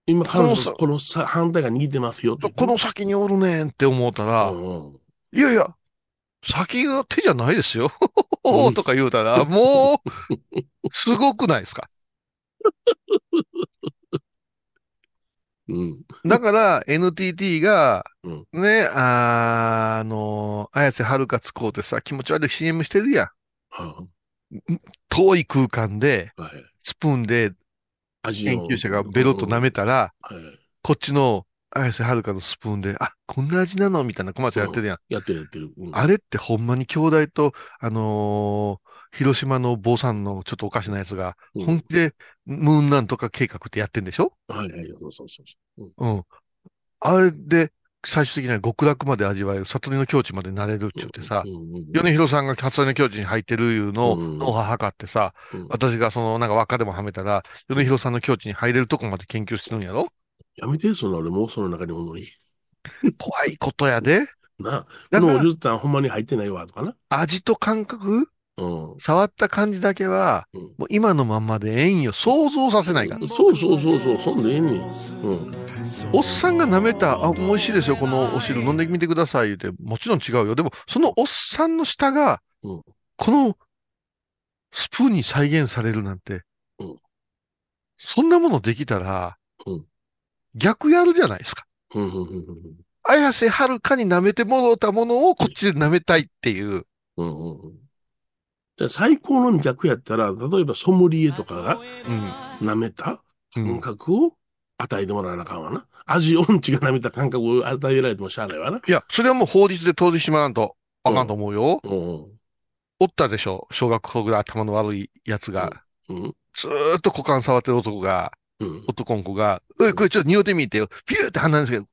今、このこのさ反対が握ってますよ。この先におるねんって思ったら、うんうんいやいや、先が手じゃないですよ。うんとか言うたら、もう、すごくないですか？うん。だから、NTT がうん、ね、あーあの、綾瀬はるか使うてさ、気持ち悪い CM してるやん。は遠い空間で、い。はい。スプーンで味研究者がベロッと舐めたら、はい。こっちの綾瀬はるかのスプーンで、あ、こんな味なのみたいな小松やってるやん。やってるやってる。うんあれってほんまに兄弟と、あのー広島の坊さんのちょっとおかしなやつが、うん本気でムーンなんとか計画ってやってんでしょ？はいはい。そうそうそうそう。うん。あれで、最終的には極楽まで味わえる、悟りの境地までなれるって言ってさう、んうんうん米広さんが悟りの境地に入ってるいうのをうん脳波測ってさ、うん私がそのなんか輪っかでもはめたら、米広さんの境地に入れるとこまで研究してるんやろ？やめて、そんな俺妄想の中におんのに。怖いことやで。な、だからこのおじゅったんほんまに入ってないわ、とかな。味と感覚うん。触った感じだけは、うんもう今のまんまでええんよ。想像させないから。そうそうそうそう、そんでええねん。うん。おっさんが舐めた、あ、美味しいですよ、このお汁飲んでみてください、言うて、もちろん違うよ。でも、そのおっさんの舌が、うんこのスプーンに再現されるなんて、うんそんなものできたら、うん逆やるじゃないですか。うんうんうん綾瀬はるかに舐めてもろうたものをこっちで舐めたいっていう。うんうんうん最高の逆やったら、例えばソムリエとかがうん。舐めたうん感覚を与えてもらわなあかんわな。味音痴が舐めた感覚を与えられてもしゃあないわな。いや、それはもう法律で取り締まらんとあかんと思うよ。うんおったでしょ。小学校ぐらい頭の悪いやつが、うんずーっと股間触ってる男が、うん男の子が、おい、これちょっと匂ってみてよ。ピューって鼻につけて、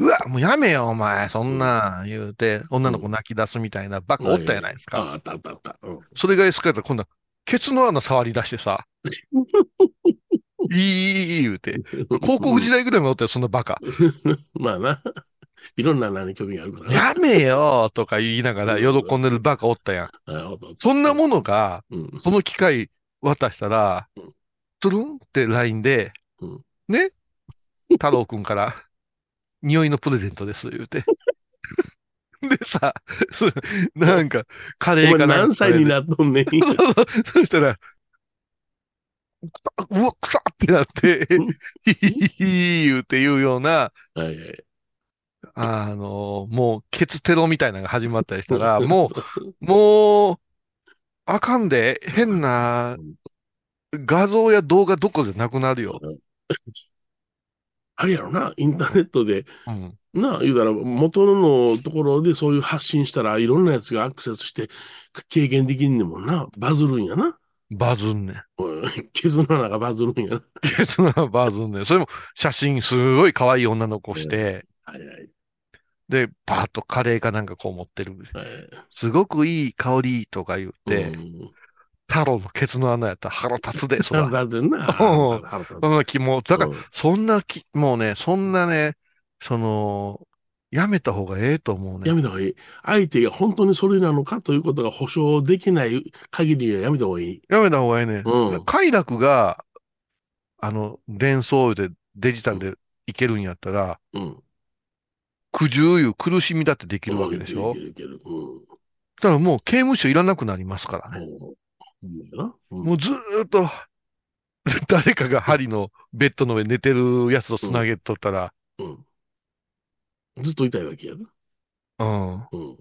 うわ、もうやめよ、お前、そんなん言うて、女の子泣き出すみたいなバカおったやないですか。ああったあったあった。うんそれがエスカレーター、今度は、ケツの穴触り出してさ、いい、いい、言うて。高校時代ぐらいまでおったよ、そんなバカ。まあな。いろんな名に興味があるからな。やめよ、とか言いながら喜んでるバカおったやん。あそんなものが、うん。その機械渡したらうん、トゥルンって LINE でうん、ね、太郎くんから、匂いのプレゼントです、言うて。でさ、そなんか、カレーかな何歳になっとんねん。そしたら、うわ、くさってなって、ヒヒヒヒ言うて言うような、はいはい。あの、もう、ケツテロみたいなのが始まったりしたら、もう、もう、あかんで、変な画像や動画どころじゃなくなるよ。あれやろな、インターネットで、うん。なあ、言うたら、元のところでそういう発信したらいろんなやつがアクセスして経験できんねんもんな。バズるんやな。バズんねん。うんケツの穴がバズるんやな。ケツのバズんねん。それも写真すごい可愛い女の子して、はいはい。で、パーッとカレーかなんかこう持ってる。はいすごくいい香りとか言って、うん太郎のケツの穴やったら腹立つで、そら。腹立つんな。うん腹立つそんな気も、だからうん、そんなき、もうね、そんなね、その、やめた方がええと思うねや。めた方がいい。相手が本当にそれなのかということが保証できない限りはやめた方がいい。やめた方がええね。うん快楽が、あの、伝送でデジタルでいけるんやったら、うん。苦渋いう苦しみだってできるわけでしょいけるいけるいける。うん。だからもう刑務所いらなくなりますからね。うんうんもうずーっと、誰かが針のベッドの上に寝てるやつと繋げとったら、うん。ずっと痛いわけやな。うん。うん。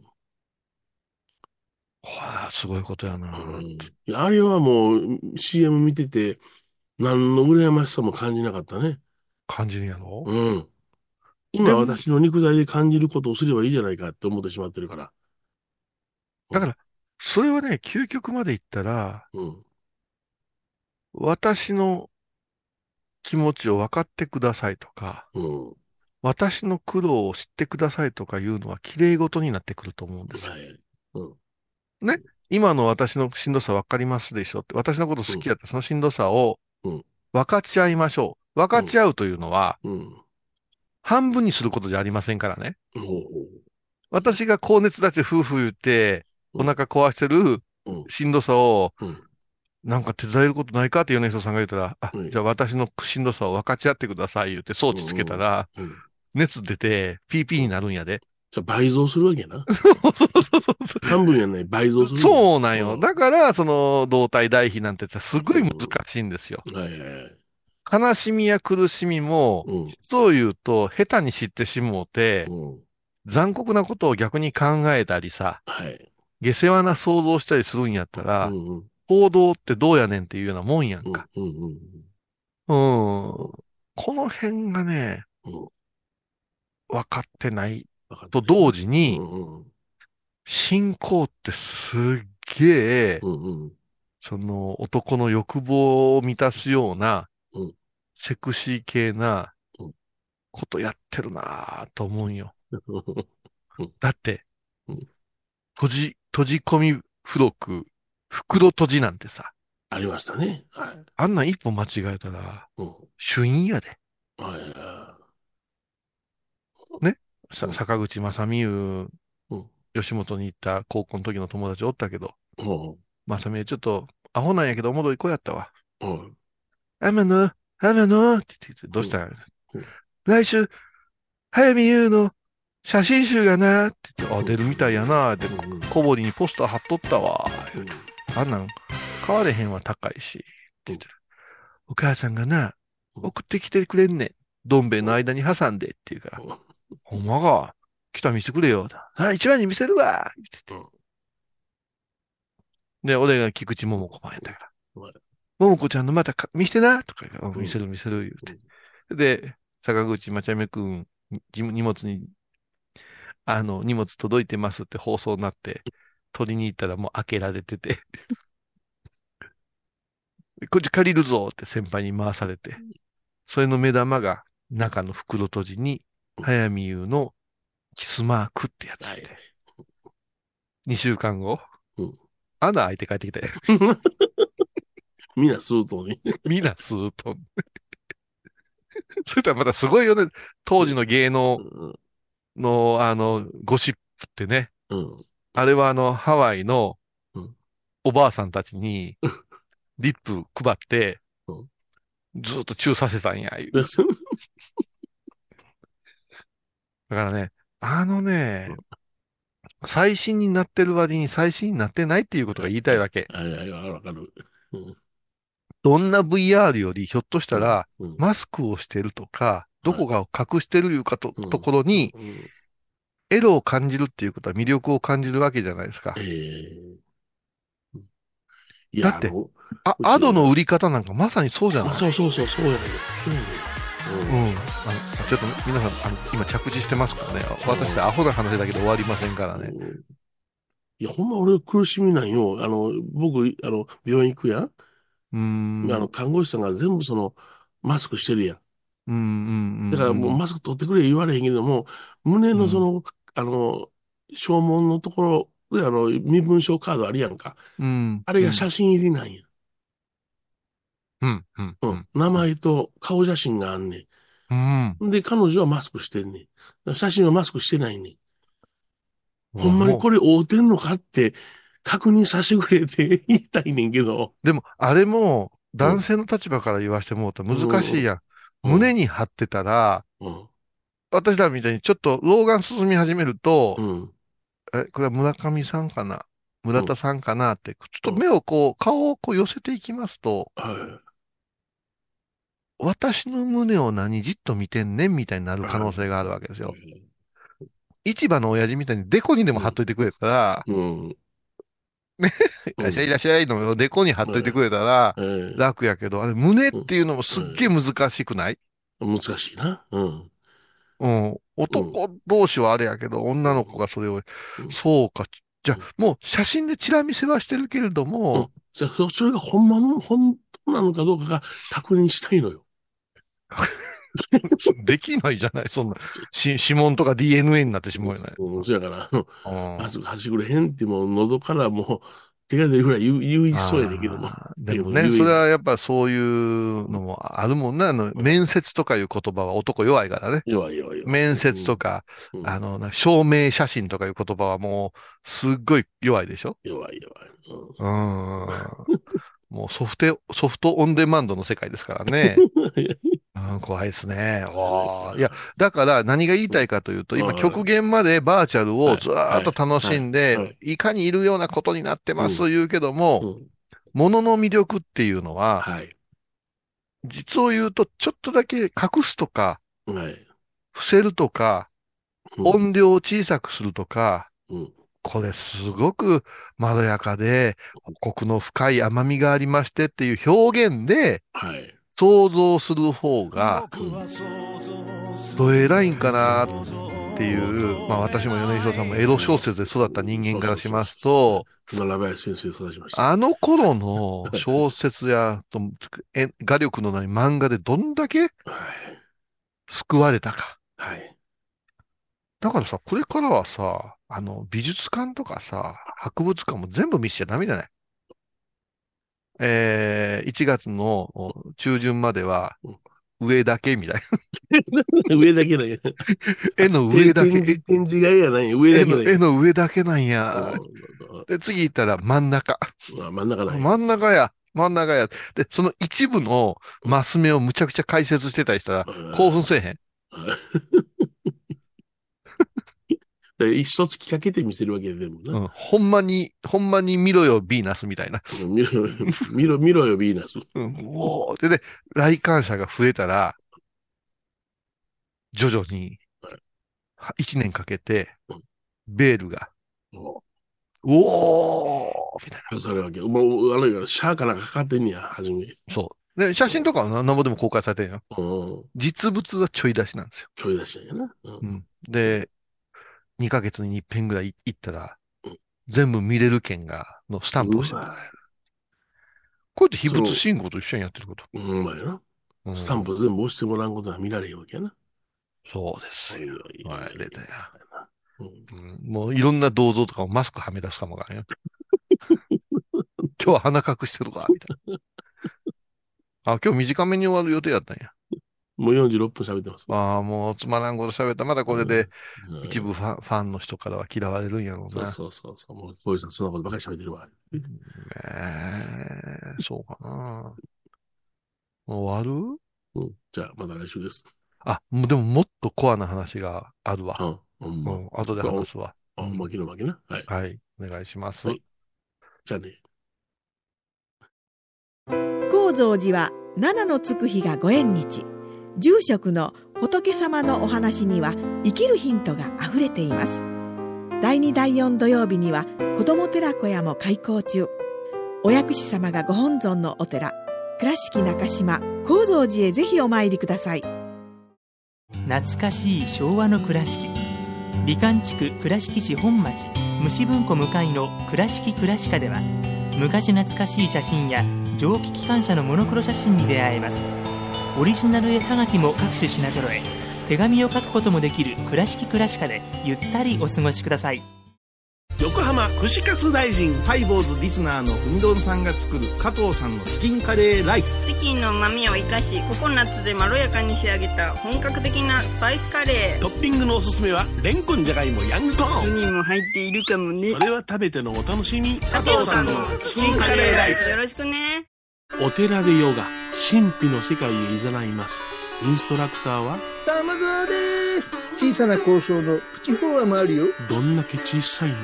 はあ、すごいことやな。うんあれはもう CM 見てて、何の羨ましさも感じなかったね。感じるやろ？うん。で今も私の肉体で感じることをすればいいじゃないかって思ってしまってるから。だから、それはね、究極まで言ったら、うん。私の気持ちを分かってくださいとか、うん。私の苦労を知ってくださいとかいうのは綺麗事になってくると思うんですよ。はい。うん。今の私のしんどさ分かりますでしょって、私のこと好きやったらそのしんどさをうん分かち合いましょう。分かち合うというのは、うん。半分にすることじゃありませんからね。私が高熱だって夫婦言って、お腹壊してるうんしんどさを、う。うん。なんか手伝えることないかって米人さんが言ったら、あ、うんじゃあ私のしんどさを分かち合ってください言って装置つけたら、うん。熱出て PP になるんやで。じゃあ倍増するわけやな。そうそうそうそう。半分やない、倍増する。そうなんよ。うんだから、その、動体代費なんてさすごい難しいんですよ。はいはいはい。悲しみや苦しみも、うん。そう言うと、下手に知ってしもうて、うん。残酷なことを逆に考えたりさ、はい。下世話な想像したりするんやったら、うんうん。行動ってどうやねんっていうようなもんやんか。うんうんうん。うん。この辺がね、うん分かってないと同時うに。信仰ってすっげえ、うんうん。その男の欲望を満たすようなうん、セクシー系なうんことやってるなぁと思うんよ。うんだってうん、閉じ、閉じ込み付録、袋閉じなんてさ、ありましたね。はい。あんなん一歩間違えたら、うん。主因やで。はいはさうん坂口正美優うん、吉本に行った高校の時の友達おったけど、い。うん。正美ちょっと、アホなんやけどおもろい子やったわ。うん。天野、天野って言って、どうしたんやうん来週、早見優の写真集がなって言って、あ、出るみたいやな。って、うん。小堀にポスター貼っとったわ。うん。あんなん、買われへんわ高いし。って言ってる。お母さんがな、うん。送ってきてくれんねん。どん兵衛の間に挟んでって言うから、ほんまか。来たら見せてくれよ。あ、一番に見せるわ。言ってて。うん。で、俺が菊池桃子もやったから。はい。桃子ちゃんのまたか見せてな。とか言うから、見せる見せる言うて。で、坂口まちゃめくん、じ荷物に、あの、荷物届いてますって放送になって、取りに行ったらもう開けられてて、こっち借りるぞって先輩に回されて、それの目玉が中の袋閉じに、早見優のキスマークってやつはいで、2週間後。うん、穴開いて帰ってきたよ。みんなスートに。みんなスーッと。そしたらまたすごいよね。当時の芸能の、あの、ゴシップってね。うん。あれはあの、ハワイのうんおばあさんたちに、リップ配ってうん、ずーっとチューさせたんや。いうで だからね、あのね、最新になってる割に最新になってないっていうことが言いたいわけ。はいはいはい、わかる。うんどんな VR よりひょっとしたら、うんマスクをしてるとか、どこかを隠してるいうかと、うんところに、うんエロを感じるっていうことは魅力を感じるわけじゃないですかえ。えうんいだってあアドの売り方なんかまさにそうじゃない？あそうそうそう、そうやねうんうん。あの、ちょっと皆さん、あの、今着地してますからね。私でアホな話だけで終わりませんからね。うんいや、ほんま俺苦しみなんよ。あの、僕、あの、病院行くやん。うーん。あの、看護師さんが全部その、マスクしてるやん。うんうんうん。だからもうマスク取ってくれ言われへんけども、胸のその、あの、正門のところで、あの、身分証カードあるやんか。うん。あれが写真入りなんや。うん、うん、う。うんん。名前と顔写真があんねうん。ん。で、彼女はマスクしてんねん。写真はマスクしてないねん。ほんまにこれ合うてんのかって確認させてくれって 言いたいねんけど。でも、あれも、男性の立場から言わしてもうと難しいやん。胸に貼ってたら、うん。私らみたいにちょっと老眼進み始めると、うん。え、これは村上さんかな？村田さんかなって、ちょっと目をこう、顔をこう寄せていきますと、は私の胸を何じっと見てんねんみたいになる可能性があるわけですよ。い。市場の親父みたいにデコにでも貼っといてくれたら、うん。いらっしゃいいらっしゃいのデコに貼っといてくれたらええ楽やけど、あれ胸っていうのもすっげえ難しくない？難しいな。うん。うん。男同士はあれやけど、女の子がそれをうん、そうか。じゃあ、もう写真でチラ見せはしてるけれどうんも、じゃあ、そそれが本物の、本当なのかどうかが確認したいのよ。できないじゃない？そんな、し指紋とか DNA になってしまうよね。うん、そやから、あの、うんマスクはしてくれへんって、もう喉からもう手が出るぐらい言う、言いそうやねんけども。でもね、それはやっぱそういうのもあるもんね。あの、面接とかいう言葉は男弱いからね。弱い弱い。面接とか、うん、あの、証明写真とかいう言葉はもう、すっごい弱いでしょ？弱い弱い。うーん。もうソフト、ソフトオンデマンドの世界ですからね。うん、怖いですね。おーいや、だから何が言いたいかというと、今はい極限までバーチャルをずーっと楽しんで、いかにいるようなことになってますう言うけどうも、ん、ものの魅力っていうのは、はい。実を言うとちょっとだけ隠すとか、はい。伏せるとか、うん音量を小さくするとか、うん。これすごくまろやかで、コクの深い甘みがありましてっていう表現ではい。想像する方が、どえらいんかなっていう、まあ私も米広さんもエロ小説で育った人間からしますと、今、ラバヤ先生育ちました。あの頃の小説やとえ画力のない漫画でどんだけはい。救われたか。はい。だからさ、これからはさ、あの、美術館とかさ、博物館も全部見せちゃダメじゃない？えー、1月のお中旬まではうん、上だけみたい 上だけなんや。な。絵の上だけ、展示、がやない上だ絵の、けなんや。絵の上だけなんや。うで、次行ったら真ん中。真ん中なんや。真ん中や。真ん中や。で、その一部のマス目をむちゃくちゃ解説してたりしたら、興奮せえへん。で一つかけて見せるわけでもな。うん。ほんまに、ほんまに見ろよ、ビーナスみたいな。うん見ろ、見ろ、見ろよ、ビーナス。うん。おーで、で、来館者が増えたら、徐々に一年かけてうん、ベールが、もおーみたいうそれわけ。もう、あの、シャーかなんかかかってんねや、はじめ。な。そう。で、写真とかはななんぼでも公開されてるよ。うん。実物はちょい出しなんですよ。ちょい出したんやな。う。うんん。で、2ヶ月に一遍ぐらい行ったらうん、全部見れる券が、のスタンプをしてもらえる。こうやって秘仏信仰と一緒にやってること。うん、うまいな。うんスタンプ全部押してもらうことは見られへんわけやな。そうですはい出たようんうんもういろんな銅像とかもマスクはめ出すかもわからんよ。今日は鼻隠してるか、みたいな。あ、今日短めに終わる予定だったんや。もう46分喋ってます。ああ、もうつまらんこと喋った。まだこれでうん一部ファン,、ファンの人からは嫌われるんやろうな。そうそうそうそう。もう、こういうさん、そんなことばかり喋ってるわ。ええそうかな。もう終わる？うん。じゃあ、また来週です。あ、もうでももっとコアな話があるわ。うん。ほんま。うん、後で話すわ。あ、巻きの巻きな。はい。はい。お願いします。はいじゃあね。高蔵寺は七のつく日がご縁日住職の仏様のお話には生きるヒントがあふれています。第2第4土曜日には子ども寺小屋も開校中。お薬師様がご本尊のお寺倉敷中島・高蔵寺へぜひお参りください。懐かしい昭和の倉敷。美観地区倉敷市本町虫文庫向かいの「倉敷倉歯科」では昔懐かしい写真や蒸気機関車のモノクロ写真に出会えます。オリジナル絵はがきも各種品揃え。手紙を書くこともできる「倉敷倉歯科」でゆったりお過ごしください。横浜串カツ大臣ハイボーズリスナーのうみどんさんが作る加藤さんのチキンカレーライス。チキンの旨味を生かしココナッツでまろやかに仕上げた本格的なスパイスカレー。トッピングのおすすめはレンコンじゃがいもヤングコーン。にも入っているかもね。それは食べてのお楽しみ。加藤さんのチキンカレーライス。よろしくねお寺でヨガ神秘の世界へ誘います。インストラクターは？玉沢です。小さな交渉のプチフォアもあるよ。どんだけ小さいね。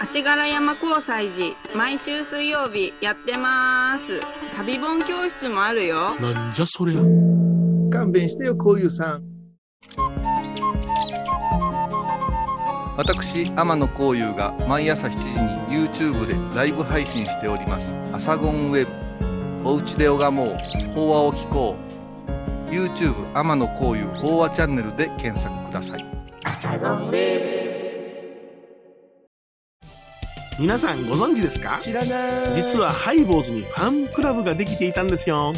足柄山交際時毎週水曜日やってます。旅本教室もあるよ。なんじゃそりゃ。勘弁してよこういうさん。私天野幸雄が毎朝7時に YouTube でライブ配信しております「アサゴンウェブ」「おうちで拝もう。法話を聞こう」YouTube 天野幸雄法話チャンネルで検索ください。皆さんご存知ですか？知らない。実はハイボーズにファンクラブができていたんですよ。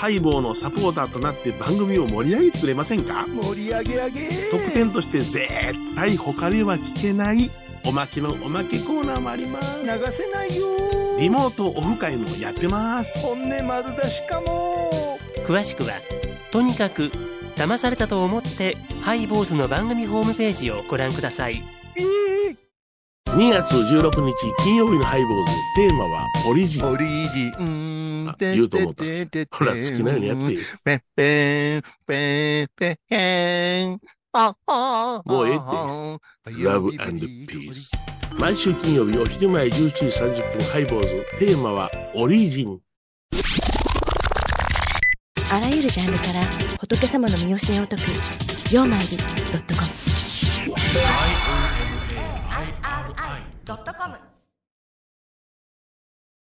ハイボーのサポーターとなって番組を盛り上げてくれませんか？盛り上げ上げ。特典として絶対他では聞けないおまけのおまけコーナーもあります。流せないよリモートオフ会もやってます。本音丸出しかも。詳しくはとにかく騙されたと思ってハイボーズの番組ホームページをご覧ください。えー2月16日金曜日のハイボーズテーマはオリジン。オリジン。あ言うと思った。ほら好きなようにやって。ペッペンペンペヘン。ああもうええって。ラブピース毎週金曜日お昼前11時30分ハイボーズテーマはオリジン。あらゆるジャンルから仏様の身教えを解く「曜マイルドットコム」ドットコム